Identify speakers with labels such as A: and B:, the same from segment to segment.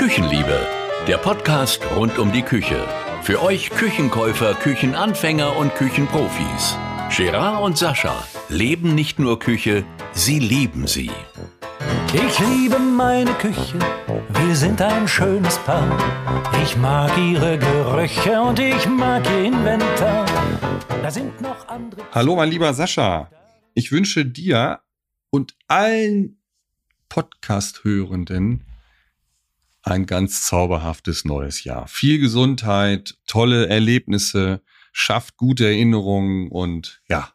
A: Küchenliebe, der Podcast rund um die Küche. Für euch Küchenkäufer, Küchenanfänger und Küchenprofis. Gerard und Sascha leben nicht nur Küche, sie lieben sie.
B: Ich liebe meine Küche, wir sind ein schönes Paar. Ich mag ihre Gerüche und ich mag ihr Inventar.
C: Da sind noch andere. Hallo, mein lieber Sascha. Ich wünsche dir und allen Podcast-Hörenden ein ganz zauberhaftes neues Jahr. Viel Gesundheit, tolle Erlebnisse, schafft gute Erinnerungen und ja,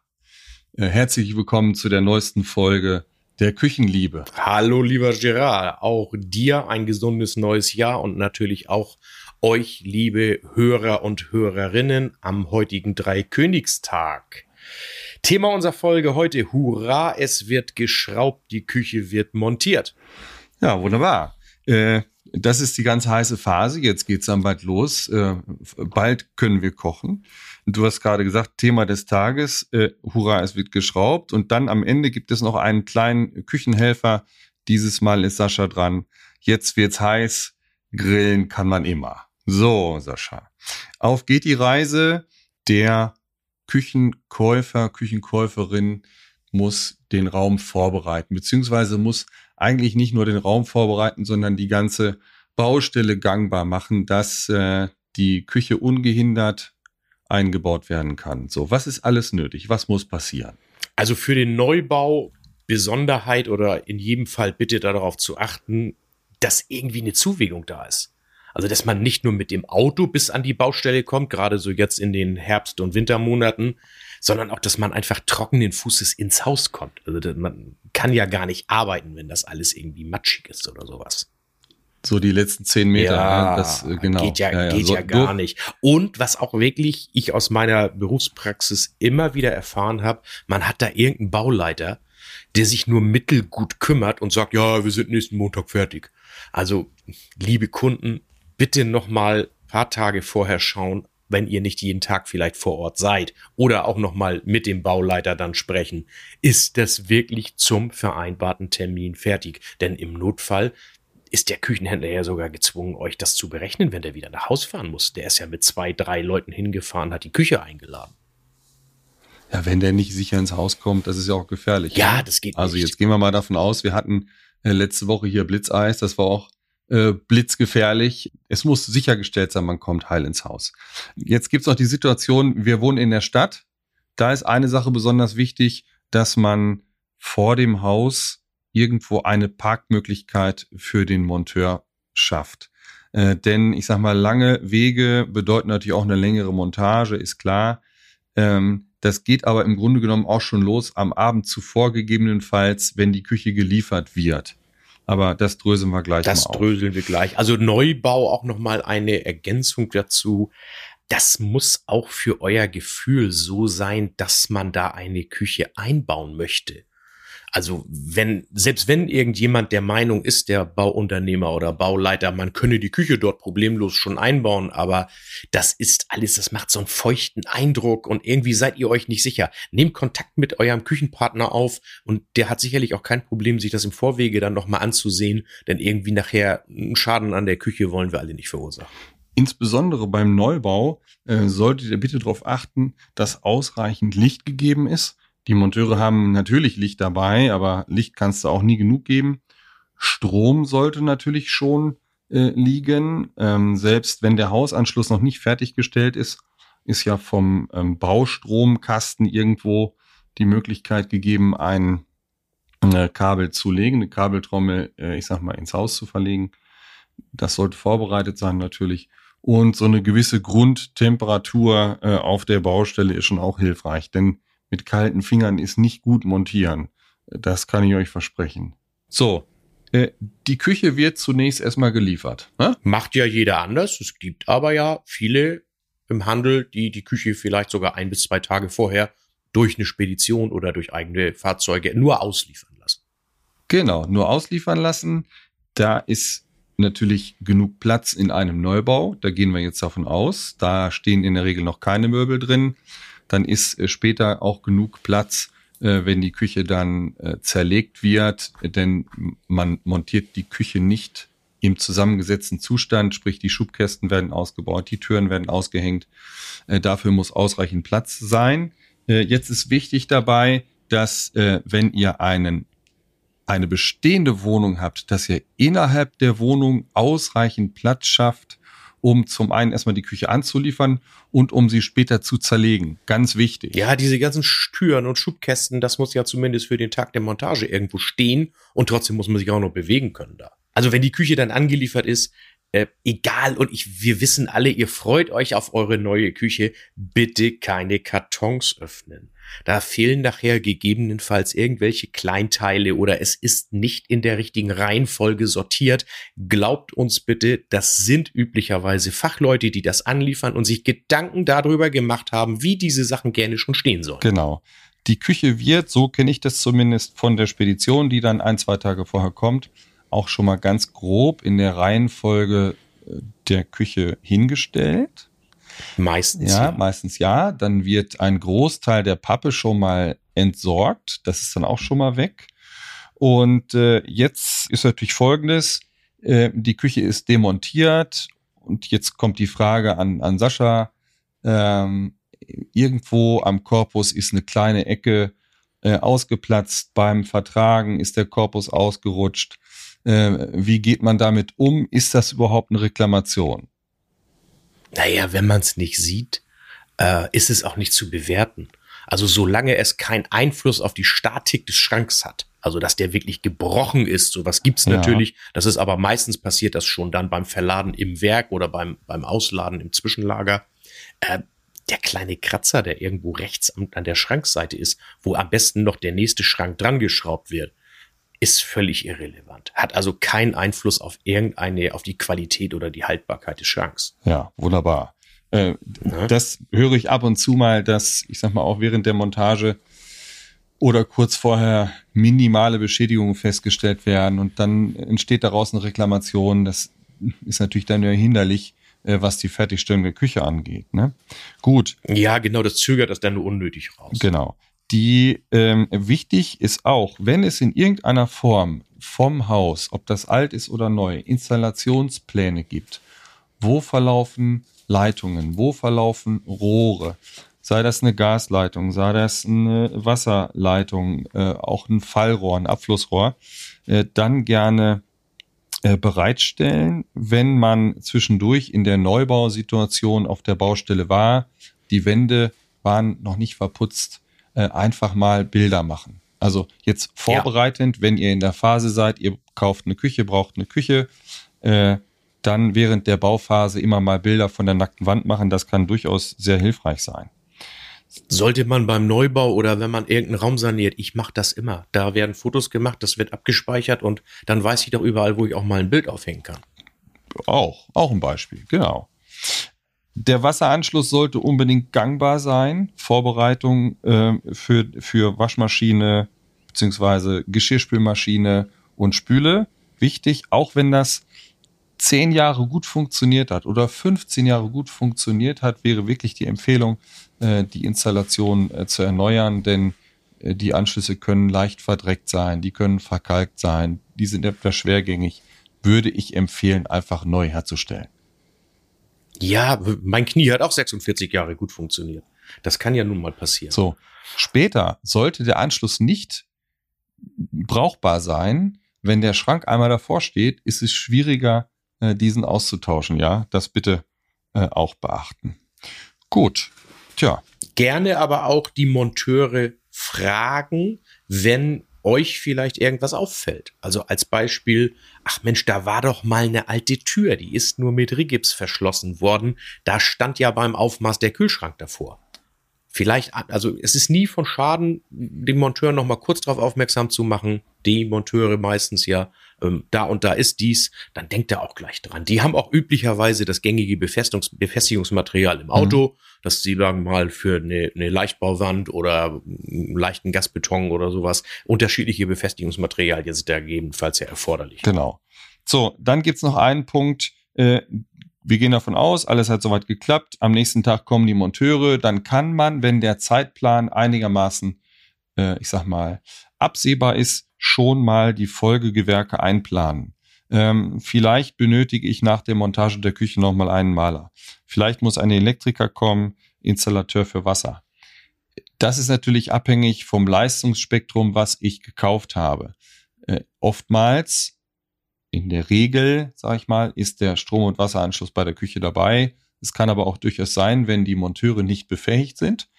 C: äh, herzlich willkommen zu der neuesten Folge der Küchenliebe.
D: Hallo, lieber Gerard, auch dir ein gesundes neues Jahr und natürlich auch euch, liebe Hörer und Hörerinnen, am heutigen Dreikönigstag. Thema unserer Folge heute, hurra, es wird geschraubt, die Küche wird montiert.
C: Ja, wunderbar. Äh, das ist die ganz heiße Phase. Jetzt geht's dann bald los. Äh, bald können wir kochen. Du hast gerade gesagt, Thema des Tages, äh, hurra, es wird geschraubt. Und dann am Ende gibt es noch einen kleinen Küchenhelfer. Dieses Mal ist Sascha dran. Jetzt wird's heiß. Grillen kann man immer. So, Sascha. Auf geht die Reise. Der Küchenkäufer, Küchenkäuferin muss den Raum vorbereiten, beziehungsweise muss eigentlich nicht nur den Raum vorbereiten, sondern die ganze Baustelle gangbar machen, dass äh, die Küche ungehindert eingebaut werden kann. So, was ist alles nötig? Was muss passieren?
D: Also für den Neubau Besonderheit oder in jedem Fall bitte darauf zu achten, dass irgendwie eine Zuwägung da ist. Also, dass man nicht nur mit dem Auto bis an die Baustelle kommt, gerade so jetzt in den Herbst- und Wintermonaten, sondern auch, dass man einfach trockenen Fußes ins Haus kommt. Also, man kann ja gar nicht arbeiten, wenn das alles irgendwie matschig ist oder sowas.
C: So die letzten zehn Meter,
D: ja, das äh, genau. Geht ja, ja, ja. Geht so, ja gar nicht. Und was auch wirklich ich aus meiner Berufspraxis immer wieder erfahren habe, man hat da irgendeinen Bauleiter, der sich nur mittelgut kümmert und sagt, ja, wir sind nächsten Montag fertig. Also, liebe Kunden, bitte noch mal paar Tage vorher schauen, wenn ihr nicht jeden Tag vielleicht vor Ort seid oder auch noch mal mit dem Bauleiter dann sprechen. Ist das wirklich zum vereinbarten Termin fertig? Denn im Notfall ist der Küchenhändler ja sogar gezwungen, euch das zu berechnen, wenn der wieder nach Haus fahren muss. Der ist ja mit zwei, drei Leuten hingefahren, hat die Küche eingeladen.
C: Ja, wenn der nicht sicher ins Haus kommt, das ist ja auch gefährlich.
D: Ja, das geht
C: Also nicht. jetzt gehen wir mal davon aus, wir hatten äh, letzte Woche hier Blitzeis, das war auch äh, blitzgefährlich. Es muss sichergestellt sein, man kommt heil ins Haus. Jetzt gibt's noch die Situation, wir wohnen in der Stadt. Da ist eine Sache besonders wichtig, dass man vor dem Haus irgendwo eine Parkmöglichkeit für den Monteur schafft. Äh, denn ich sag mal, lange Wege bedeuten natürlich auch eine längere Montage, ist klar. Ähm, das geht aber im Grunde genommen auch schon los am Abend zuvor gegebenenfalls, wenn die Küche geliefert wird. Aber das dröseln wir gleich
D: das dröseln wir gleich. Also Neubau auch nochmal eine Ergänzung dazu. Das muss auch für euer Gefühl so sein, dass man da eine Küche einbauen möchte also wenn, selbst wenn irgendjemand der Meinung ist, der Bauunternehmer oder Bauleiter, man könne die Küche dort problemlos schon einbauen, aber das ist alles, das macht so einen feuchten Eindruck und irgendwie seid ihr euch nicht sicher. Nehmt Kontakt mit eurem Küchenpartner auf und der hat sicherlich auch kein Problem, sich das im Vorwege dann nochmal anzusehen, denn irgendwie nachher einen Schaden an der Küche wollen wir alle nicht verursachen.
C: Insbesondere beim Neubau äh, solltet ihr bitte darauf achten, dass ausreichend Licht gegeben ist die Monteure haben natürlich Licht dabei, aber Licht kannst du auch nie genug geben. Strom sollte natürlich schon äh, liegen. Ähm, selbst wenn der Hausanschluss noch nicht fertiggestellt ist, ist ja vom ähm, Baustromkasten irgendwo die Möglichkeit gegeben, ein äh, Kabel zu legen, eine Kabeltrommel, äh, ich sag mal, ins Haus zu verlegen. Das sollte vorbereitet sein natürlich. Und so eine gewisse Grundtemperatur äh, auf der Baustelle ist schon auch hilfreich, denn mit kalten Fingern ist nicht gut montieren. Das kann ich euch versprechen. So, äh, die Küche wird zunächst erstmal geliefert.
D: Ne? Macht ja jeder anders. Es gibt aber ja viele im Handel, die die Küche vielleicht sogar ein bis zwei Tage vorher durch eine Spedition oder durch eigene Fahrzeuge nur ausliefern lassen.
C: Genau, nur ausliefern lassen. Da ist natürlich genug Platz in einem Neubau. Da gehen wir jetzt davon aus. Da stehen in der Regel noch keine Möbel drin dann ist äh, später auch genug Platz, äh, wenn die Küche dann äh, zerlegt wird, denn man montiert die Küche nicht im zusammengesetzten Zustand, sprich die Schubkästen werden ausgebaut, die Türen werden ausgehängt. Dafür muss ausreichend Platz sein. Jetzt ist wichtig dabei, dass wenn ihr einen eine bestehende Wohnung habt, dass ihr innerhalb der Wohnung ausreichend Platz schafft, um zum einen erstmal die Küche anzuliefern und um sie später zu zerlegen. Ganz wichtig.
D: Ja, diese ganzen Türen und Schubkästen, das muss ja zumindest für den Tag der Montage irgendwo stehen und trotzdem muss man sich auch noch bewegen können da. Also wenn die Küche dann angeliefert ist, äh, egal und ich, wir wissen alle, ihr freut euch auf eure neue Küche, bitte keine Kartons öffnen. Da fehlen nachher gegebenenfalls irgendwelche Kleinteile oder es ist nicht in der richtigen Reihenfolge sortiert. Glaubt uns bitte, das sind üblicherweise Fachleute, die das anliefern und sich Gedanken darüber gemacht haben, wie diese Sachen gerne schon stehen sollen.
C: Genau. Die Küche wird, so kenne ich das zumindest von der Spedition, die dann ein, zwei Tage vorher kommt, auch schon mal ganz grob in der Reihenfolge äh, der Küche hingestellt.
D: Meistens
C: ja, ja, meistens ja. Dann wird ein Großteil der Pappe schon mal entsorgt. Das ist dann auch schon mal weg. Und äh, jetzt ist natürlich Folgendes. Äh, die Küche ist demontiert und jetzt kommt die Frage an, an Sascha. Ähm, irgendwo am Korpus ist eine kleine Ecke äh, ausgeplatzt. Beim Vertragen ist der Korpus ausgerutscht. Äh, wie geht man damit um? Ist das überhaupt eine Reklamation?
D: Naja, wenn man es nicht sieht, äh, ist es auch nicht zu bewerten. Also solange es keinen Einfluss auf die Statik des Schranks hat, also dass der wirklich gebrochen ist, sowas gibt's ja. natürlich. Das ist aber meistens passiert das schon dann beim Verladen im Werk oder beim, beim Ausladen im Zwischenlager. Äh, der kleine Kratzer, der irgendwo rechts an, an der Schrankseite ist, wo am besten noch der nächste Schrank dran geschraubt wird, ist völlig irrelevant. Hat also keinen Einfluss auf irgendeine, auf die Qualität oder die Haltbarkeit des Schranks.
C: Ja, wunderbar. Äh, ja. Das höre ich ab und zu mal, dass, ich sag mal, auch während der Montage oder kurz vorher minimale Beschädigungen festgestellt werden und dann entsteht daraus eine Reklamation. Das ist natürlich dann ja hinderlich, äh, was die Fertigstellung der Küche angeht. Ne? Gut.
D: Ja, genau, das zögert das dann nur unnötig raus.
C: Genau die ähm, wichtig ist auch, wenn es in irgendeiner Form vom Haus, ob das alt ist oder neu, Installationspläne gibt, wo verlaufen Leitungen, wo verlaufen Rohre, sei das eine Gasleitung, sei das eine Wasserleitung, äh, auch ein Fallrohr, ein Abflussrohr, äh, dann gerne äh, bereitstellen, wenn man zwischendurch in der Neubausituation auf der Baustelle war, die Wände waren noch nicht verputzt, äh, einfach mal Bilder machen. Also jetzt vorbereitend, ja. wenn ihr in der Phase seid, ihr kauft eine Küche, braucht eine Küche, äh, dann während der Bauphase immer mal Bilder von der nackten Wand machen. Das kann durchaus sehr hilfreich sein.
D: Sollte man beim Neubau oder wenn man irgendeinen Raum saniert, ich mache das immer. Da werden Fotos gemacht, das wird abgespeichert und dann weiß ich doch überall, wo ich auch mal ein Bild aufhängen kann.
C: Auch, auch ein Beispiel, genau. Der Wasseranschluss sollte unbedingt gangbar sein. Vorbereitung äh, für, für Waschmaschine beziehungsweise Geschirrspülmaschine und Spüle. Wichtig, auch wenn das zehn Jahre gut funktioniert hat oder 15 Jahre gut funktioniert hat, wäre wirklich die Empfehlung, äh, die Installation äh, zu erneuern, denn äh, die Anschlüsse können leicht verdreckt sein, die können verkalkt sein, die sind etwas schwergängig. Würde ich empfehlen, einfach neu herzustellen.
D: Ja, mein Knie hat auch 46 Jahre gut funktioniert. Das kann ja nun mal passieren.
C: So. Später sollte der Anschluss nicht brauchbar sein. Wenn der Schrank einmal davor steht, ist es schwieriger, äh, diesen auszutauschen. Ja, das bitte äh, auch beachten. Gut. Tja.
D: Gerne aber auch die Monteure fragen, wenn euch vielleicht irgendwas auffällt. Also als Beispiel, ach Mensch, da war doch mal eine alte Tür, die ist nur mit Rigips verschlossen worden. Da stand ja beim Aufmaß der Kühlschrank davor. Vielleicht, also es ist nie von Schaden, den Monteur noch mal kurz darauf aufmerksam zu machen. Die Monteure meistens ja, ähm, da und da ist dies, dann denkt er auch gleich dran. Die haben auch üblicherweise das gängige Befestigungs Befestigungsmaterial im Auto, mhm. dass sie sagen mal für eine, eine Leichtbauwand oder einen leichten Gasbeton oder sowas unterschiedliche Befestigungsmaterialien sind da gegebenenfalls ja erforderlich.
C: Genau. So, dann gibt's noch einen Punkt, äh, wir gehen davon aus, alles hat soweit geklappt. Am nächsten Tag kommen die Monteure. Dann kann man, wenn der Zeitplan einigermaßen, äh, ich sag mal, absehbar ist, schon mal die Folgegewerke einplanen. ähm, vielleicht benötige ich nach der Montage der Küche nochmal einen Maler. Vielleicht muss ein Elektriker kommen, Installateur für Wasser. Das ist natürlich abhängig vom Leistungsspektrum, was ich gekauft habe. Äh, oftmals, in der Regel, sage ich mal, ist der Strom- und Wasseranschluss bei der Küche dabei. Es kann aber auch durchaus sein, wenn die Monteure nicht befähigt sind,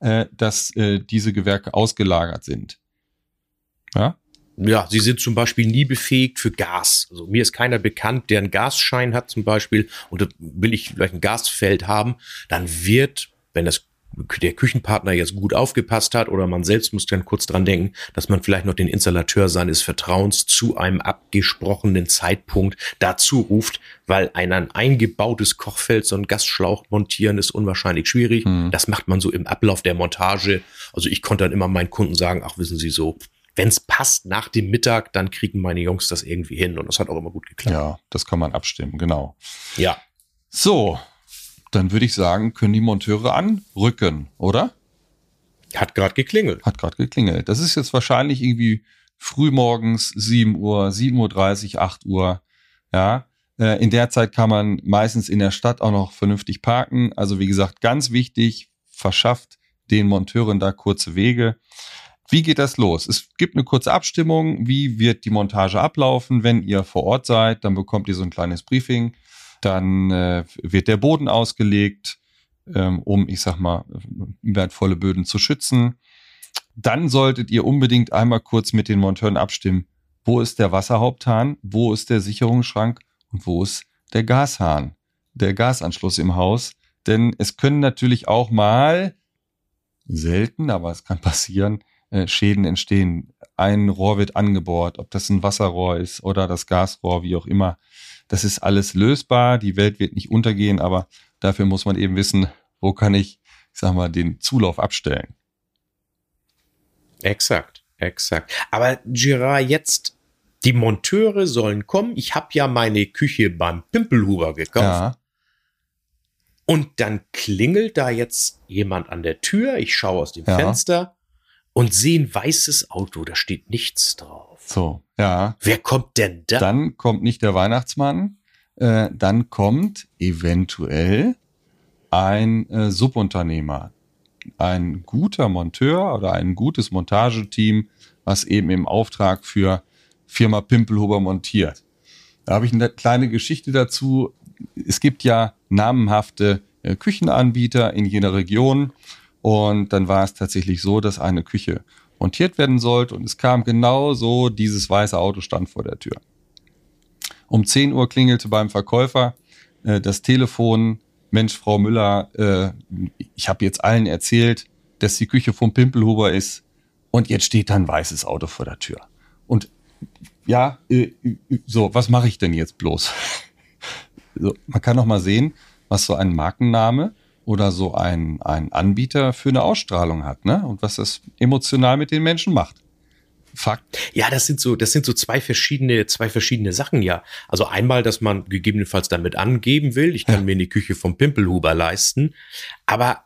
C: äh, dass äh, diese Gewerke ausgelagert sind.
D: Ja? Ja, sie sind zum Beispiel nie befähigt für Gas. Also mir ist keiner bekannt, der einen Gasschein hat zum Beispiel und da will ich vielleicht ein Gasfeld haben, dann wird, wenn das der Küchenpartner jetzt gut aufgepasst hat oder man selbst muss dann kurz dran denken, dass man vielleicht noch den Installateur seines Vertrauens zu einem abgesprochenen Zeitpunkt dazu ruft, weil ein, ein eingebautes Kochfeld, so ein Gasschlauch montieren ist unwahrscheinlich schwierig. Mhm. Das macht man so im Ablauf der Montage. Also ich konnte dann immer meinen Kunden sagen, ach wissen Sie so, wenn es passt nach dem Mittag, dann kriegen meine Jungs das irgendwie hin und das hat auch immer gut geklappt.
C: Ja, das kann man abstimmen, genau.
D: Ja.
C: So, dann würde ich sagen, können die Monteure anrücken, oder?
D: Hat gerade geklingelt.
C: Hat gerade geklingelt. Das ist jetzt wahrscheinlich irgendwie frühmorgens 7 Uhr, 7.30 Uhr, 8 Uhr. Ja. Äh, in der Zeit kann man meistens in der Stadt auch noch vernünftig parken. Also wie gesagt, ganz wichtig, verschafft den Monteuren da kurze Wege. Wie geht das los? Es gibt eine kurze Abstimmung. Wie wird die Montage ablaufen? Wenn ihr vor Ort seid, dann bekommt ihr so ein kleines Briefing. Dann äh, wird der Boden ausgelegt, ähm, um, ich sag mal, wertvolle Böden zu schützen. Dann solltet ihr unbedingt einmal kurz mit den Monteuren abstimmen, wo ist der Wasserhaupthahn, wo ist der Sicherungsschrank und wo ist der Gashahn, der Gasanschluss im Haus. Denn es können natürlich auch mal, selten, aber es kann passieren, äh, Schäden entstehen. Ein Rohr wird angebohrt, ob das ein Wasserrohr ist oder das Gasrohr, wie auch immer. Das ist alles lösbar. Die Welt wird nicht untergehen, aber dafür muss man eben wissen, wo kann ich, ich sag mal, den Zulauf abstellen.
D: Exakt, exakt. Aber Girard, jetzt die Monteure sollen kommen. Ich habe ja meine Küche beim Pimpelhuber gekauft. Ja. Und dann klingelt da jetzt jemand an der Tür. Ich schaue aus dem ja. Fenster und sehe ein weißes Auto, da steht nichts drauf.
C: So, ja.
D: Wer kommt denn da?
C: Dann kommt nicht der Weihnachtsmann, äh, dann kommt eventuell ein äh, Subunternehmer, ein guter Monteur oder ein gutes Montageteam, was eben im Auftrag für Firma Pimpelhuber montiert. Da habe ich eine kleine Geschichte dazu. Es gibt ja namenhafte äh, Küchenanbieter in jener Region und dann war es tatsächlich so, dass eine Küche montiert werden sollte und es kam genau so, dieses weiße Auto stand vor der Tür. Um 10 Uhr klingelte beim Verkäufer äh, das Telefon. Mensch, Frau Müller, äh, ich habe jetzt allen erzählt, dass die Küche vom Pimpelhuber ist und jetzt steht da ein weißes Auto vor der Tür. Und ja, äh, so, was mache ich denn jetzt bloß? so, man kann noch mal sehen, was so ein Markenname oder so ein, ein Anbieter für eine Ausstrahlung hat, ne? Und was das emotional mit den Menschen macht.
D: Fakt. Ja, das sind so, das sind so zwei verschiedene, zwei verschiedene Sachen, ja. Also einmal, dass man gegebenenfalls damit angeben will, ich kann ja. mir eine Küche vom Pimpelhuber leisten, aber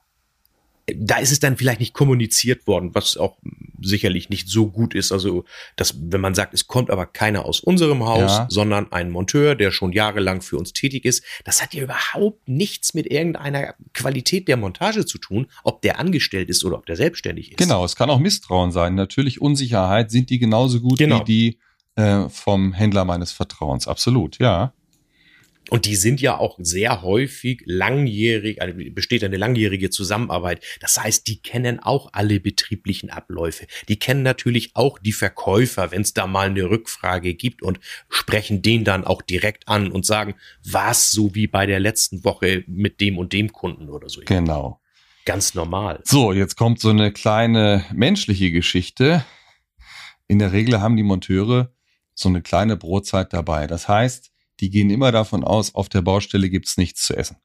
D: da ist es dann vielleicht nicht kommuniziert worden, was auch sicherlich nicht so gut ist. Also, dass, wenn man sagt, es kommt aber keiner aus unserem Haus, ja. sondern ein Monteur, der schon jahrelang für uns tätig ist, das hat ja überhaupt nichts mit irgendeiner Qualität der Montage zu tun, ob der angestellt ist oder ob der selbstständig ist.
C: Genau, es kann auch Misstrauen sein. Natürlich Unsicherheit. Sind die genauso gut genau. wie die äh, vom Händler meines Vertrauens? Absolut, ja.
D: Und die sind ja auch sehr häufig langjährig, also besteht eine langjährige Zusammenarbeit. Das heißt, die kennen auch alle betrieblichen Abläufe. Die kennen natürlich auch die Verkäufer, wenn es da mal eine Rückfrage gibt und sprechen den dann auch direkt an und sagen, was so wie bei der letzten Woche mit dem und dem Kunden oder so.
C: Genau.
D: Ganz normal.
C: So, jetzt kommt so eine kleine menschliche Geschichte. In der Regel haben die Monteure so eine kleine Brotzeit dabei. Das heißt, die gehen immer davon aus, auf der Baustelle gibt's nichts zu essen.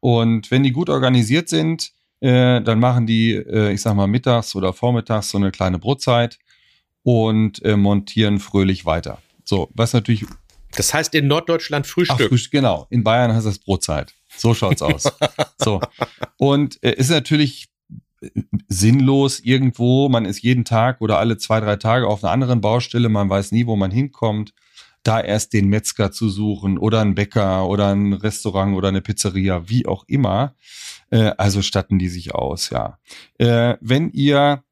C: Und wenn die gut organisiert sind, äh, dann machen die, äh, ich sag mal, mittags oder vormittags so eine kleine Brotzeit und äh, montieren fröhlich weiter. So, was natürlich.
D: Das heißt in Norddeutschland Frühstück. Ach, Frühstück
C: genau. In Bayern heißt das Brotzeit. So schaut's aus. so. Und äh, ist natürlich äh, sinnlos irgendwo. Man ist jeden Tag oder alle zwei, drei Tage auf einer anderen Baustelle. Man weiß nie, wo man hinkommt da erst den Metzger zu suchen oder ein Bäcker oder ein Restaurant oder eine Pizzeria, wie auch immer. Äh, also statten die sich aus, ja. Äh, wenn ihr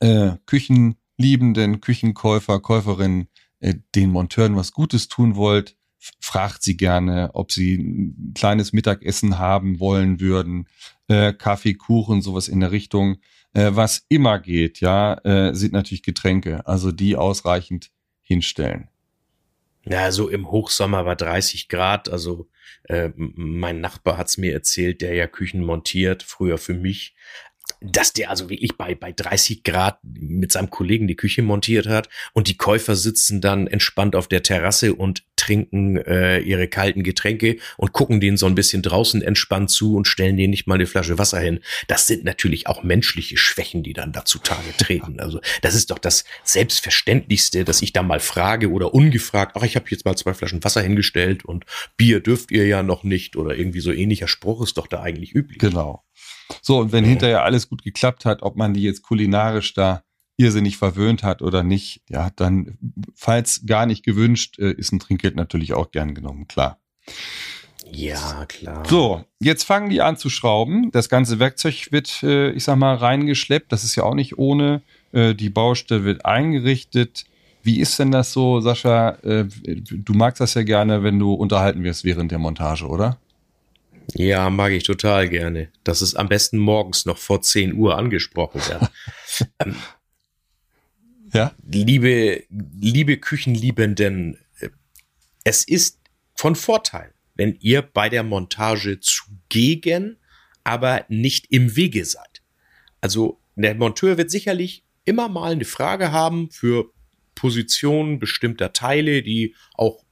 C: äh, Küchenliebenden, Küchenkäufer, Käuferinnen äh, den Monteuren was Gutes tun wollt, fragt sie gerne, ob sie ein kleines Mittagessen haben wollen würden, äh, Kaffee, Kuchen, sowas in der Richtung. Äh, was immer geht, ja, äh, sind natürlich Getränke, also die ausreichend hinstellen.
D: Ja, so im Hochsommer war 30 Grad. Also äh, mein Nachbar hat's mir erzählt, der ja Küchen montiert, früher für mich dass der also wirklich bei, bei 30 Grad mit seinem Kollegen die Küche montiert hat und die Käufer sitzen dann entspannt auf der Terrasse und trinken äh, ihre kalten Getränke und gucken denen so ein bisschen draußen entspannt zu und stellen denen nicht mal eine Flasche Wasser hin. Das sind natürlich auch menschliche Schwächen, die dann da zutage treten. Also das ist doch das Selbstverständlichste, dass ich da mal frage oder ungefragt, ach, ich habe jetzt mal zwei Flaschen Wasser hingestellt und Bier dürft ihr ja noch nicht oder irgendwie so ähnlicher Spruch ist doch da eigentlich üblich.
C: Genau. So, und wenn hinterher alles gut geklappt hat, ob man die jetzt kulinarisch da irrsinnig verwöhnt hat oder nicht, ja, dann, falls gar nicht gewünscht, äh, ist ein Trinkgeld natürlich auch gern genommen, klar.
D: Ja, klar.
C: So, jetzt fangen die an zu schrauben. Das ganze Werkzeug wird, äh, ich sag mal, reingeschleppt. Das ist ja auch nicht ohne. Äh, die Baustelle wird eingerichtet. Wie ist denn das so, Sascha? Du magst das ja gerne, wenn du unterhalten wirst während der Montage, oder?
D: Ja, mag ich total gerne. Das ist am besten morgens noch vor 10 Uhr angesprochen werden. ähm, ja. Liebe, liebe Küchenliebenden, äh, es ist von Vorteil, wenn ihr bei der Montage zugegen, aber nicht im Wege seid. Also der Monteur wird sicherlich immer mal eine Frage haben für Positionen bestimmter Teile, die auch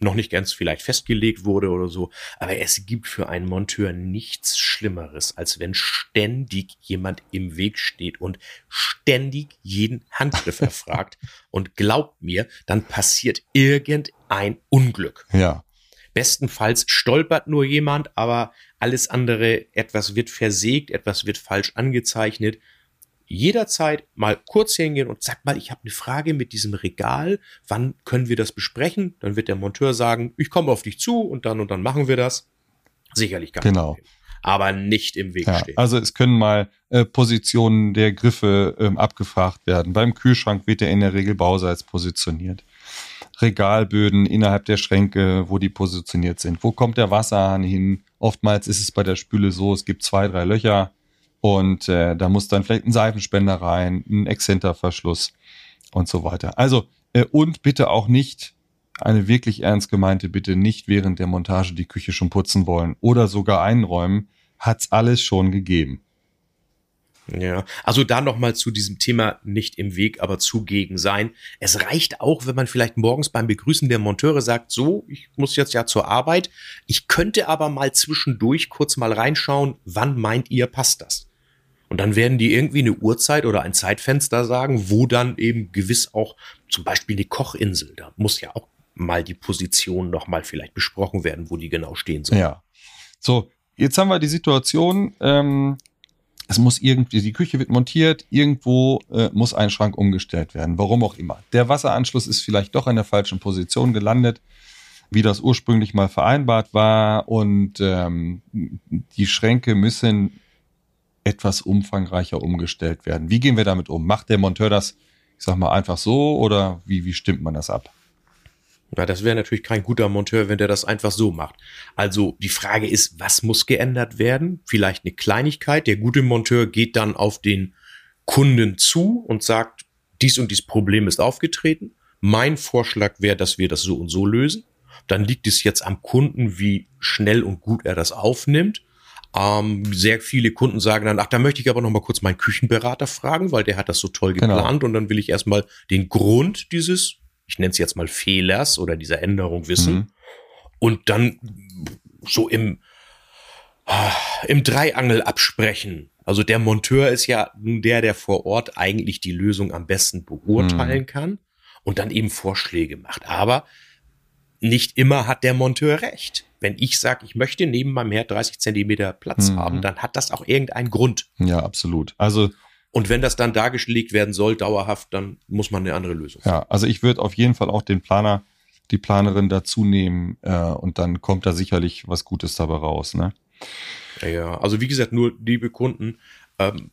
D: noch nicht ganz vielleicht festgelegt wurde oder so. Aber es gibt für einen Monteur nichts Schlimmeres, als wenn ständig jemand im Weg steht und ständig jeden Handgriff erfragt. Und glaubt mir, dann passiert irgendein Unglück.
C: Ja.
D: Bestenfalls stolpert nur jemand, aber alles andere, etwas wird versägt, etwas wird falsch angezeichnet jederzeit mal kurz hingehen und sag mal, ich habe eine Frage mit diesem Regal, wann können wir das besprechen? Dann wird der Monteur sagen, ich komme auf dich zu und dann und dann machen wir das. Sicherlich
C: gar genau. Problem.
D: Aber nicht im Weg ja, stehen.
C: Also es können mal äh, Positionen der Griffe ähm, abgefragt werden. Beim Kühlschrank wird er in der Regel bauseits positioniert. Regalböden innerhalb der Schränke, wo die positioniert sind. Wo kommt der Wasserhahn hin? Oftmals ist es bei der Spüle so, es gibt zwei, drei Löcher und äh, da muss dann vielleicht ein Seifenspender rein, ein Exzenterverschluss und so weiter. Also, äh, und bitte auch nicht, eine wirklich ernst gemeinte Bitte, nicht während der Montage die Küche schon putzen wollen oder sogar einräumen. Hat's alles schon gegeben.
D: Ja, also da nochmal zu diesem Thema nicht im Weg, aber zugegen sein. Es reicht auch, wenn man vielleicht morgens beim Begrüßen der Monteure sagt, so, ich muss jetzt ja zur Arbeit. Ich könnte aber mal zwischendurch kurz mal reinschauen, wann meint ihr, passt das? Und dann werden die irgendwie eine Uhrzeit oder ein Zeitfenster sagen, wo dann eben gewiss auch zum Beispiel die Kochinsel, da muss ja auch mal die Position noch mal vielleicht besprochen werden, wo die genau stehen soll.
C: Ja. So, jetzt haben wir die Situation, ähm, es muss irgendwie, die Küche wird montiert, irgendwo äh, muss ein Schrank umgestellt werden, warum auch immer. Der Wasseranschluss ist vielleicht doch in der falschen Position gelandet, wie das ursprünglich mal vereinbart war und ähm, die Schränke müssen etwas umfangreicher umgestellt werden. Wie gehen wir damit um? Macht der Monteur das, ich sag mal, einfach so oder wie, wie stimmt man das ab?
D: Ja, das wäre natürlich kein guter Monteur, wenn der das einfach so macht. Also die Frage ist, was muss geändert werden? Vielleicht eine Kleinigkeit. Der gute Monteur geht dann auf den Kunden zu und sagt, dies und dies Problem ist aufgetreten. Mein Vorschlag wäre, dass wir das so und so lösen. Dann liegt es jetzt am Kunden, wie schnell und gut er das aufnimmt. Ähm, sehr viele Kunden sagen dann, ach, da möchte ich aber noch mal kurz meinen Küchenberater fragen, weil der hat das so toll genau. geplant genau. und dann will ich erstmal den Grund dieses, ich nenne es jetzt mal Fehlers oder dieser Änderung wissen mhm. und dann so im, im Dreiangel absprechen. Also der Monteur ist ja nun der, der vor Ort eigentlich die Lösung am besten beurteilen mhm. kann und dann eben Vorschläge macht. Aber nicht immer hat der Monteur recht. Wenn ich sage, ich möchte neben meinem Herd 30 Zentimeter Platz mhm. haben, dann hat das auch irgendeinen Grund.
C: Ja, absolut. Also
D: und wenn das dann dargelegt werden soll, dauerhaft, dann muss man eine andere Lösung.
C: Ja, also ich würde auf jeden Fall auch den Planer die Planerin dazu nehmen äh, und dann kommt da sicherlich was Gutes dabei raus. Ne?
D: Ja, also wie gesagt, nur liebe Kunden, ähm,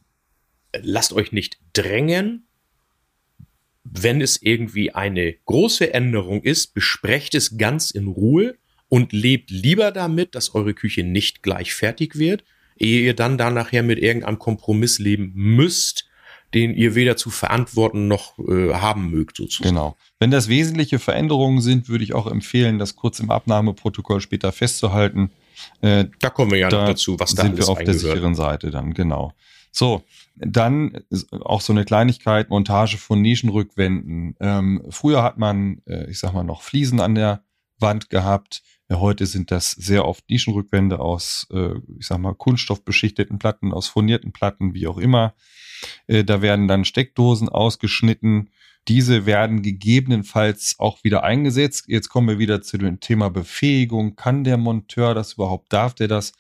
D: lasst euch nicht drängen. Wenn es irgendwie eine große Änderung ist, besprecht es ganz in Ruhe und lebt lieber damit, dass eure Küche nicht gleich fertig wird, ehe ihr dann da nachher mit irgendeinem Kompromiss leben müsst, den ihr weder zu verantworten noch äh, haben mögt, sozusagen.
C: Genau. Wenn das wesentliche Veränderungen sind, würde ich auch empfehlen, das kurz im Abnahmeprotokoll später festzuhalten.
D: Äh, da kommen wir ja da noch dazu, was da
C: sind wir auf der sicheren Seite dann, genau. So, dann auch so eine Kleinigkeit, Montage von Nischenrückwänden. Ähm, früher hat man, äh, ich sag mal, noch Fliesen an der Wand gehabt. Ja, heute sind das sehr oft Nischenrückwände aus, äh, ich sag mal, kunststoffbeschichteten Platten, aus furnierten Platten, wie auch immer. Äh, da werden dann Steckdosen ausgeschnitten. Diese werden gegebenenfalls auch wieder eingesetzt. Jetzt kommen wir wieder zu dem Thema Befähigung. Kann der Monteur das überhaupt? Darf der das?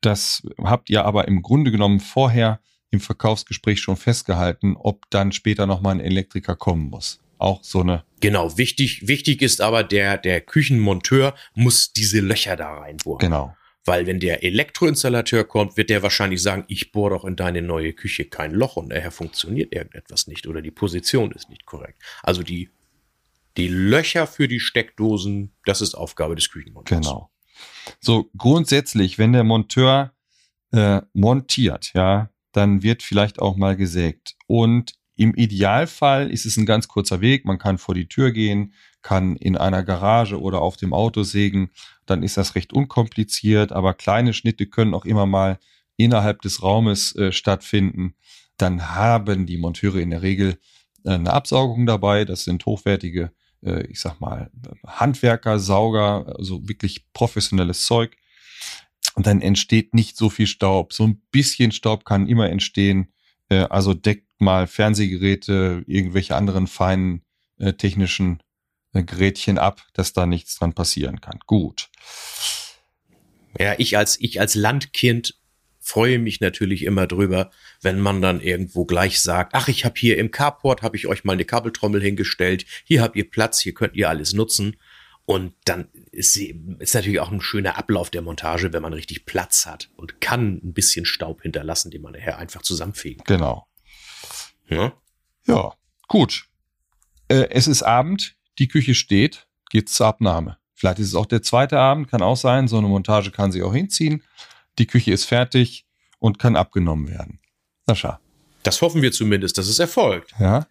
C: Das habt ihr aber im Grunde genommen vorher im Verkaufsgespräch schon festgehalten, ob dann später nochmal ein Elektriker kommen muss. Auch so eine.
D: Genau, wichtig, wichtig ist aber, der, der Küchenmonteur muss diese Löcher da reinbohren.
C: Genau.
D: Weil wenn der Elektroinstallateur kommt, wird der wahrscheinlich sagen, ich bohre doch in deine neue Küche kein Loch und daher funktioniert irgendetwas nicht oder die Position ist nicht korrekt. Also die, die Löcher für die Steckdosen, das ist Aufgabe des Küchenmonteurs.
C: Genau. So grundsätzlich, wenn der Monteur äh, montiert, ja, dann wird vielleicht auch mal gesägt. Und im Idealfall ist es ein ganz kurzer Weg. Man kann vor die Tür gehen, kann in einer Garage oder auf dem Auto sägen. Dann ist das recht unkompliziert, aber kleine Schnitte können auch immer mal innerhalb des Raumes äh, stattfinden. Dann haben die Monteure in der Regel äh, eine Absaugung dabei. Das sind hochwertige, äh, ich sag mal, Handwerker, Sauger, also wirklich professionelles Zeug und dann entsteht nicht so viel Staub. So ein bisschen Staub kann immer entstehen. Äh, also deckt mal Fernsehgeräte, irgendwelche anderen feinen äh, technischen äh, Gerätchen ab, dass da nichts dran passieren kann. Gut.
D: Ja, ich als, ich als Landkind freue mich natürlich immer drüber, wenn man dann irgendwo gleich sagt, ach, ich habe hier im Carport, habe ich euch mal eine Kabeltrommel hingestellt, hier habt ihr Platz, hier könnt ihr alles nutzen. Und dann ist, ist natürlich auch ein schöner Ablauf der Montage, wenn man richtig Platz hat und kann ein bisschen Staub hinterlassen, den man nachher einfach zusammenfegen
C: kann. Genau. Ja, ja gut. Äh, es ist Abend, die Küche steht, geht's zur Abnahme. Vielleicht ist es auch der zweite Abend, kann auch sein. So eine Montage kann sich auch hinziehen. Die Küche ist fertig und kann abgenommen werden. Sascha.
D: Das hoffen wir zumindest, dass es erfolgt.
C: Ja.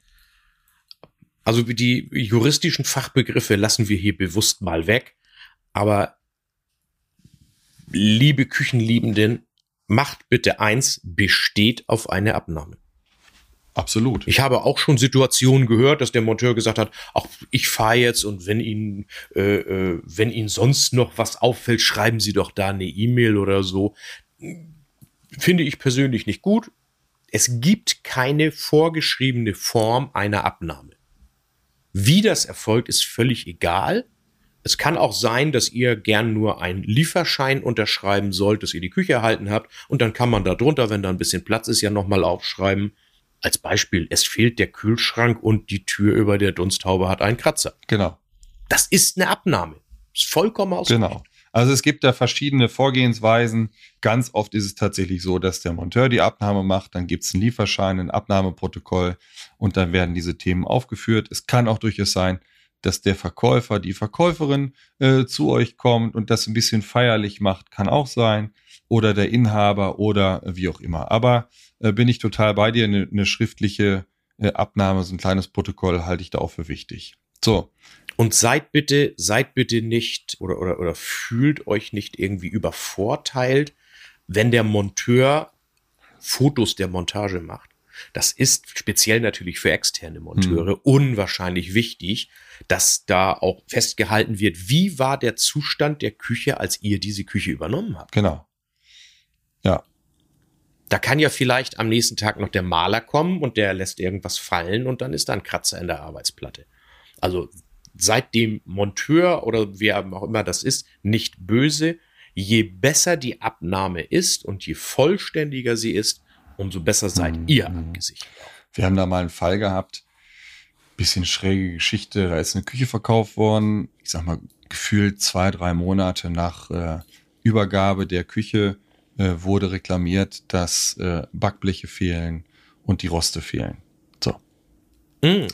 D: Also die juristischen Fachbegriffe lassen wir hier bewusst mal weg. Aber liebe Küchenliebenden, macht bitte eins, besteht auf eine Abnahme.
C: Absolut.
D: Ich habe auch schon Situationen gehört, dass der Monteur gesagt hat, ach, ich fahre jetzt und wenn Ihnen, äh, äh, wenn Ihnen sonst noch was auffällt, schreiben Sie doch da eine E-Mail oder so. Finde ich persönlich nicht gut. Es gibt keine vorgeschriebene Form einer Abnahme. Wie das erfolgt, ist völlig egal. Es kann auch sein, dass ihr gern nur einen Lieferschein unterschreiben sollt, dass ihr die Küche erhalten habt und dann kann man da drunter, wenn da ein bisschen Platz ist, ja nochmal aufschreiben. Als Beispiel, es fehlt der Kühlschrank und die Tür über der Dunsthaube hat einen Kratzer.
C: Genau.
D: Das ist eine Abnahme. Ist vollkommen aus.
C: Genau. Also es gibt da verschiedene Vorgehensweisen. Ganz oft ist es tatsächlich so, dass der Monteur die Abnahme macht, dann gibt es einen Lieferschein, ein Abnahmeprotokoll und dann werden diese Themen aufgeführt. Es kann auch durchaus sein, dass der Verkäufer, die Verkäuferin äh, zu euch kommt und das ein bisschen feierlich macht, kann auch sein. Oder der Inhaber oder wie auch immer. Aber äh, bin ich total bei dir. Eine, eine schriftliche äh, Abnahme, so ein kleines Protokoll halte ich da auch für wichtig. So,
D: und seid bitte, seid bitte nicht oder, oder, oder fühlt euch nicht irgendwie übervorteilt, wenn der Monteur Fotos der Montage macht. Das ist speziell natürlich für externe Monteure hm. unwahrscheinlich wichtig, dass da auch festgehalten wird, wie war der Zustand der Küche, als ihr diese Küche übernommen habt.
C: Genau. Ja.
D: Da kann ja vielleicht am nächsten Tag noch der Maler kommen und der lässt irgendwas fallen und dann ist da ein Kratzer in der Arbeitsplatte. Also seid dem Monteur oder wer auch immer das ist, nicht böse. Je besser die Abnahme ist und je vollständiger sie ist, umso besser seid mhm. ihr angesichert.
C: Wir haben da mal einen Fall gehabt, bisschen schräge Geschichte. Da ist eine Küche verkauft worden. Ich sag mal, gefühlt zwei, drei Monate nach äh, Übergabe der Küche äh, wurde reklamiert, dass äh, Backbleche fehlen und die Roste fehlen. So. Mm.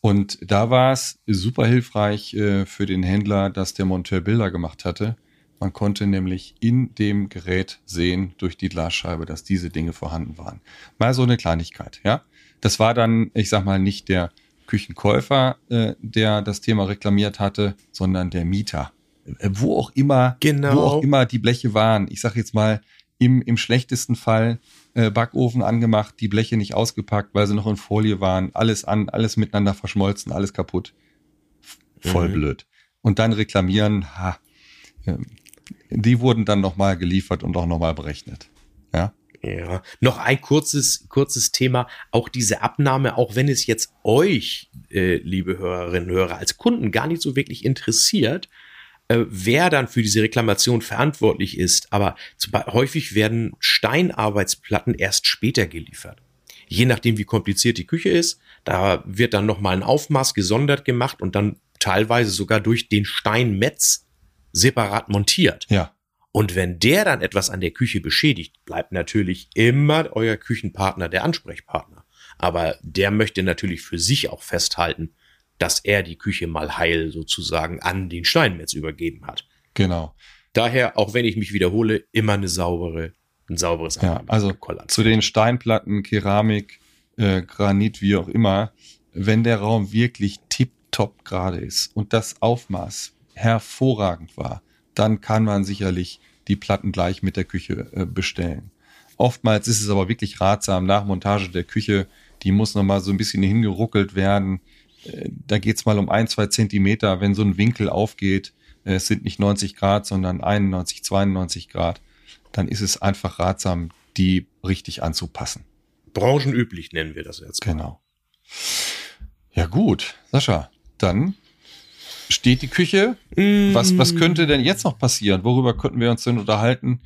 C: Und da war es super hilfreich äh, für den Händler, dass der Monteur Bilder gemacht hatte. Man konnte nämlich in dem Gerät sehen durch die Glasscheibe, dass diese Dinge vorhanden waren. Mal so eine Kleinigkeit, ja. Das war dann, ich sag mal, nicht der Küchenkäufer, äh, der das Thema reklamiert hatte, sondern der Mieter. Äh, wo auch immer, genau. wo auch immer die Bleche waren. Ich sag jetzt mal, im, im schlechtesten Fall äh, Backofen angemacht, die Bleche nicht ausgepackt, weil sie noch in Folie waren, alles an, alles miteinander verschmolzen, alles kaputt. Voll mhm. blöd. Und dann reklamieren, ha, äh, die wurden dann nochmal geliefert und auch nochmal berechnet. Ja.
D: Ja, noch ein kurzes, kurzes Thema. Auch diese Abnahme, auch wenn es jetzt euch, äh, liebe Hörerinnen und Hörer, als Kunden gar nicht so wirklich interessiert, äh, wer dann für diese Reklamation verantwortlich ist. Aber zu, häufig werden Steinarbeitsplatten erst später geliefert. Je nachdem, wie kompliziert die Küche ist, da wird dann nochmal ein Aufmaß gesondert gemacht und dann teilweise sogar durch den Steinmetz separat montiert.
C: Ja.
D: Und wenn der dann etwas an der Küche beschädigt, bleibt natürlich immer euer Küchenpartner der Ansprechpartner. Aber der möchte natürlich für sich auch festhalten, dass er die Küche mal heil sozusagen an den Steinmetz übergeben hat.
C: Genau.
D: Daher, auch wenn ich mich wiederhole, immer eine saubere, ein sauberes
C: Ja, also zu den Steinplatten, Keramik, äh, Granit, wie auch immer, wenn der Raum wirklich tipptopp gerade ist und das Aufmaß hervorragend war, dann kann man sicherlich die Platten gleich mit der Küche äh, bestellen. Oftmals ist es aber wirklich ratsam, nach Montage der Küche, die muss nochmal so ein bisschen hingeruckelt werden, äh, da geht's mal um ein, zwei Zentimeter, wenn so ein Winkel aufgeht, äh, es sind nicht 90 Grad, sondern 91, 92 Grad, dann ist es einfach ratsam, die richtig anzupassen.
D: Branchenüblich nennen wir das jetzt.
C: Mal. Genau. Ja gut, Sascha, dann steht die Küche. Mm. Was, was könnte denn jetzt noch passieren? Worüber könnten wir uns denn unterhalten,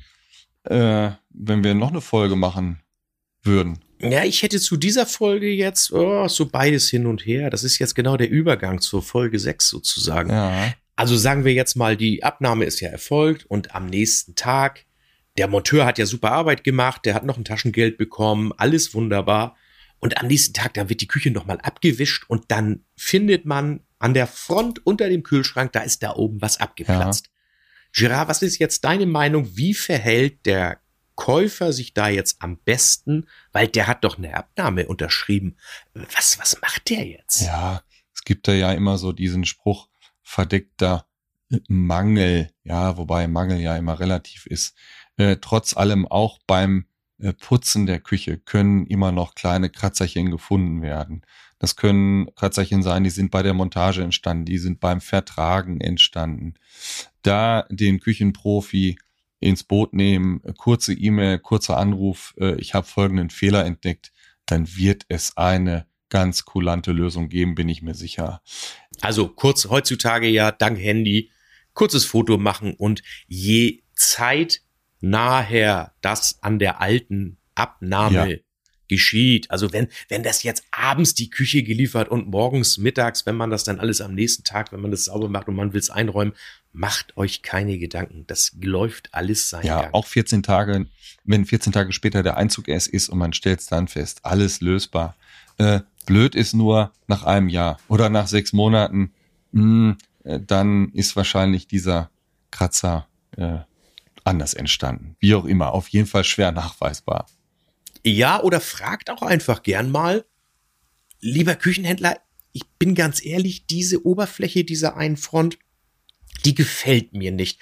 C: äh, wenn wir noch eine Folge machen würden?
D: Ja, ich hätte zu dieser Folge jetzt oh, so beides hin und her. Das ist jetzt genau der Übergang zur Folge 6 sozusagen. Ja. Also sagen wir jetzt mal, die Abnahme ist ja erfolgt und am nächsten Tag, der Monteur hat ja super Arbeit gemacht, der hat noch ein Taschengeld bekommen, alles wunderbar. Und am nächsten Tag, dann wird die Küche nochmal abgewischt und dann findet man an der Front unter dem Kühlschrank, da ist da oben was abgeplatzt. Ja. Gerard, was ist jetzt deine Meinung? Wie verhält der Käufer sich da jetzt am besten, weil der hat doch eine Abnahme unterschrieben. Was, was macht der jetzt?
C: Ja, es gibt da ja immer so diesen Spruch, verdeckter Mangel, ja, wobei Mangel ja immer relativ ist. Äh, trotz allem auch beim Putzen der Küche können immer noch kleine Kratzerchen gefunden werden. Das können Kratzerchen sein, die sind bei der Montage entstanden, die sind beim Vertragen entstanden. Da den Küchenprofi ins Boot nehmen, kurze E-Mail, kurzer Anruf, äh, ich habe folgenden Fehler entdeckt, dann wird es eine ganz kulante Lösung geben, bin ich mir sicher.
D: Also kurz heutzutage ja dank Handy kurzes Foto machen und je Zeit nachher das an der alten Abnahme ja. geschieht. Also wenn, wenn das jetzt abends die Küche geliefert und morgens, mittags, wenn man das dann alles am nächsten Tag, wenn man das sauber macht und man will es einräumen, macht euch keine Gedanken. Das läuft alles sein
C: Ja, Gang. auch 14 Tage, wenn 14 Tage später der Einzug erst ist und man stellt es dann fest, alles lösbar. Äh, blöd ist nur nach einem Jahr oder nach sechs Monaten, mh, hm, äh, dann ist wahrscheinlich dieser Kratzer äh, anders entstanden. Wie auch immer, auf jeden Fall schwer nachweisbar.
D: Ja, oder fragt auch einfach gern mal, lieber Küchenhändler, ich bin ganz ehrlich, diese Oberfläche dieser einen Front, die gefällt mir nicht.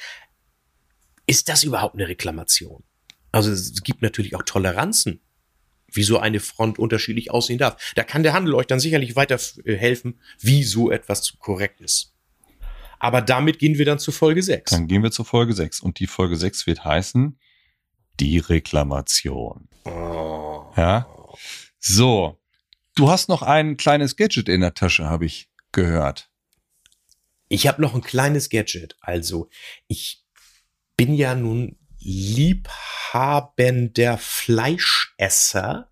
D: Ist das überhaupt eine Reklamation? Also es gibt natürlich auch Toleranzen, wie so eine Front unterschiedlich aussehen darf. Da kann der Handel euch dann sicherlich weiter äh, helfen, wie so etwas korrekt ist. Aber damit gehen wir dann zu Folge 6.
C: Dann gehen wir zu Folge 6. Und die Folge 6 wird heißen, die Reklamation. Oh. Ja. So. Du hast noch ein kleines Gadget in der Tasche, habe ich gehört.
D: Ich habe noch ein kleines Gadget. Also, ich bin ja nun liebhabender Fleischesser.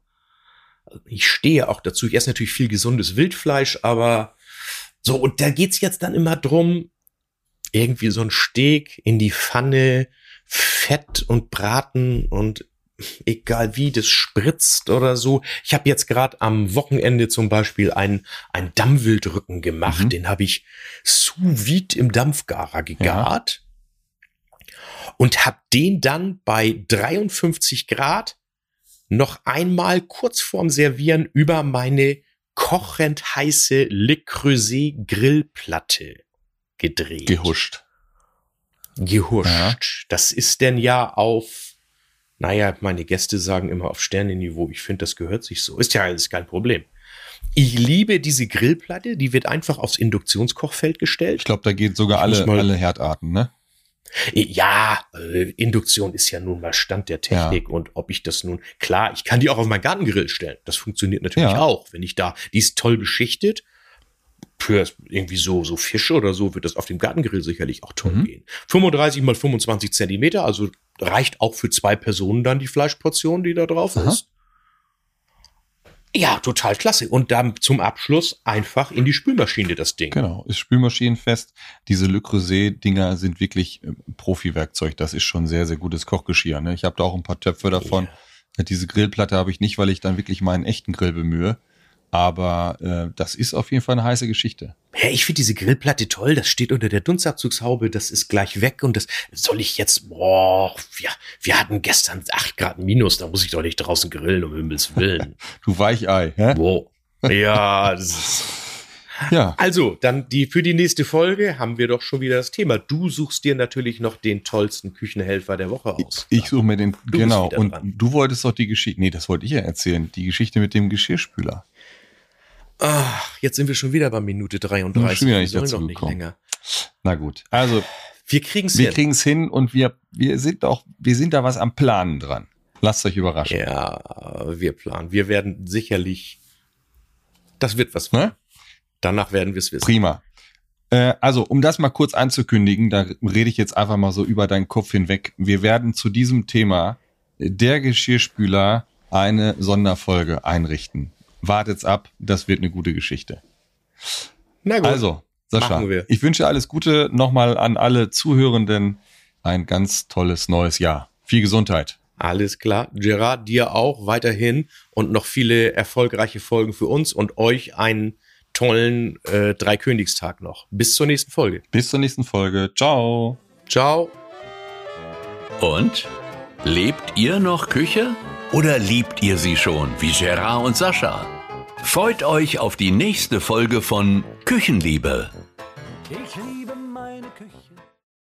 D: ich stehe auch dazu. Ich esse natürlich viel gesundes Wildfleisch, aber so, und da geht's jetzt dann immer drum, irgendwie so ein Steak in die Pfanne, Fett und Braten und egal wie, das spritzt oder so. Ich habe jetzt gerade am Wochenende zum Beispiel einen, einen Dammwildrücken gemacht. Mhm. Den habe ich sous vide im Dampfgarer gegart ja. und habe den dann bei 53 Grad noch einmal kurz vorm Servieren über meine kochend heiße Le Creuset Grillplatte gedreht.
C: Gehuscht.
D: Gehuscht. Ja. Das ist denn ja auf naja, meine Gäste sagen immer auf Sternenniveau. Ich finde, das gehört sich so. Ist ja alles kein Problem. Ich liebe diese Grillplatte, die wird einfach aufs Induktionskochfeld gestellt.
C: Ich glaube, da geht sogar alle, alle Herdarten, ne?
D: Ja, äh, Induktion ist ja nun mal Stand der Technik ja. und ob ich das nun, klar, ich kann die auch auf meinen Gartengrill stellen. Das funktioniert natürlich ja. auch. Wenn ich da, die ist toll beschichtet. Für irgendwie so, so Fische oder so wird das auf dem Gartengrill sicherlich auch toll mhm. gehen. 35 mal 25 Zentimeter, also reicht auch für zwei Personen dann die Fleischportion, die da drauf Aha. ist. Ja, total klasse. Und dann zum Abschluss einfach in die Spülmaschine das Ding.
C: Genau, ist spülmaschinenfest. Diese Le Creuset-Dinger sind wirklich äh, Profi-Werkzeug. Das ist schon sehr, sehr gutes Kochgeschirr. Ne? Ich habe da auch ein paar Töpfe davon. Ja. Diese Grillplatte habe ich nicht, weil ich dann wirklich meinen echten Grill bemühe. Aber äh, das ist auf jeden Fall eine heiße Geschichte.
D: Ja, ich finde diese Grillplatte toll. Das steht unter der Dunstabzugshaube. Das ist gleich weg. Und das soll ich jetzt, boah, wir, wir hatten gestern acht Grad minus. Da muss ich doch nicht draußen grillen, um Himmels Willen.
C: du Weichei, hä?
D: Boah. Ja, das ist, ja. Also, dann die, für die nächste Folge haben wir doch schon wieder das Thema. Du suchst dir natürlich noch den tollsten Küchenhelfer der Woche aus.
C: Ich, ich suche mir den, du genau. Und dran. du wolltest doch die Geschichte, nee, das wollte ich ja erzählen. Die Geschichte mit dem Geschirrspüler.
D: Ach, jetzt sind wir schon wieder bei Minute 33. Schon wieder
C: nicht dazu noch nicht länger. Na gut, also
D: wir kriegen es
C: hin. Wir kriegen es hin und wir, wir sind auch, wir sind da was am Planen dran. Lasst euch überraschen.
D: Ja, wir planen. Wir werden sicherlich, das wird was. Ne? Danach werden wir es wissen.
C: Prima. Äh, also, um das mal kurz anzukündigen, da rede ich jetzt einfach mal so über deinen Kopf hinweg. Wir werden zu diesem Thema der Geschirrspüler eine Sonderfolge einrichten wartet's ab, das wird eine gute Geschichte. Na gut. Also, Sascha, ich wünsche alles Gute nochmal an alle Zuhörenden. Ein ganz tolles neues Jahr. Viel Gesundheit.
D: Alles klar. Gerard, dir auch weiterhin und noch viele erfolgreiche Folgen für uns und euch einen tollen äh, Dreikönigstag noch. Bis zur nächsten Folge.
C: Bis zur nächsten Folge. Ciao.
D: Ciao.
A: Und? Lebt ihr noch Küche? Oder liebt ihr sie schon, wie Gerard und Sascha? Freut euch auf die nächste Folge von Küchenliebe. Ich liebe meine Küche.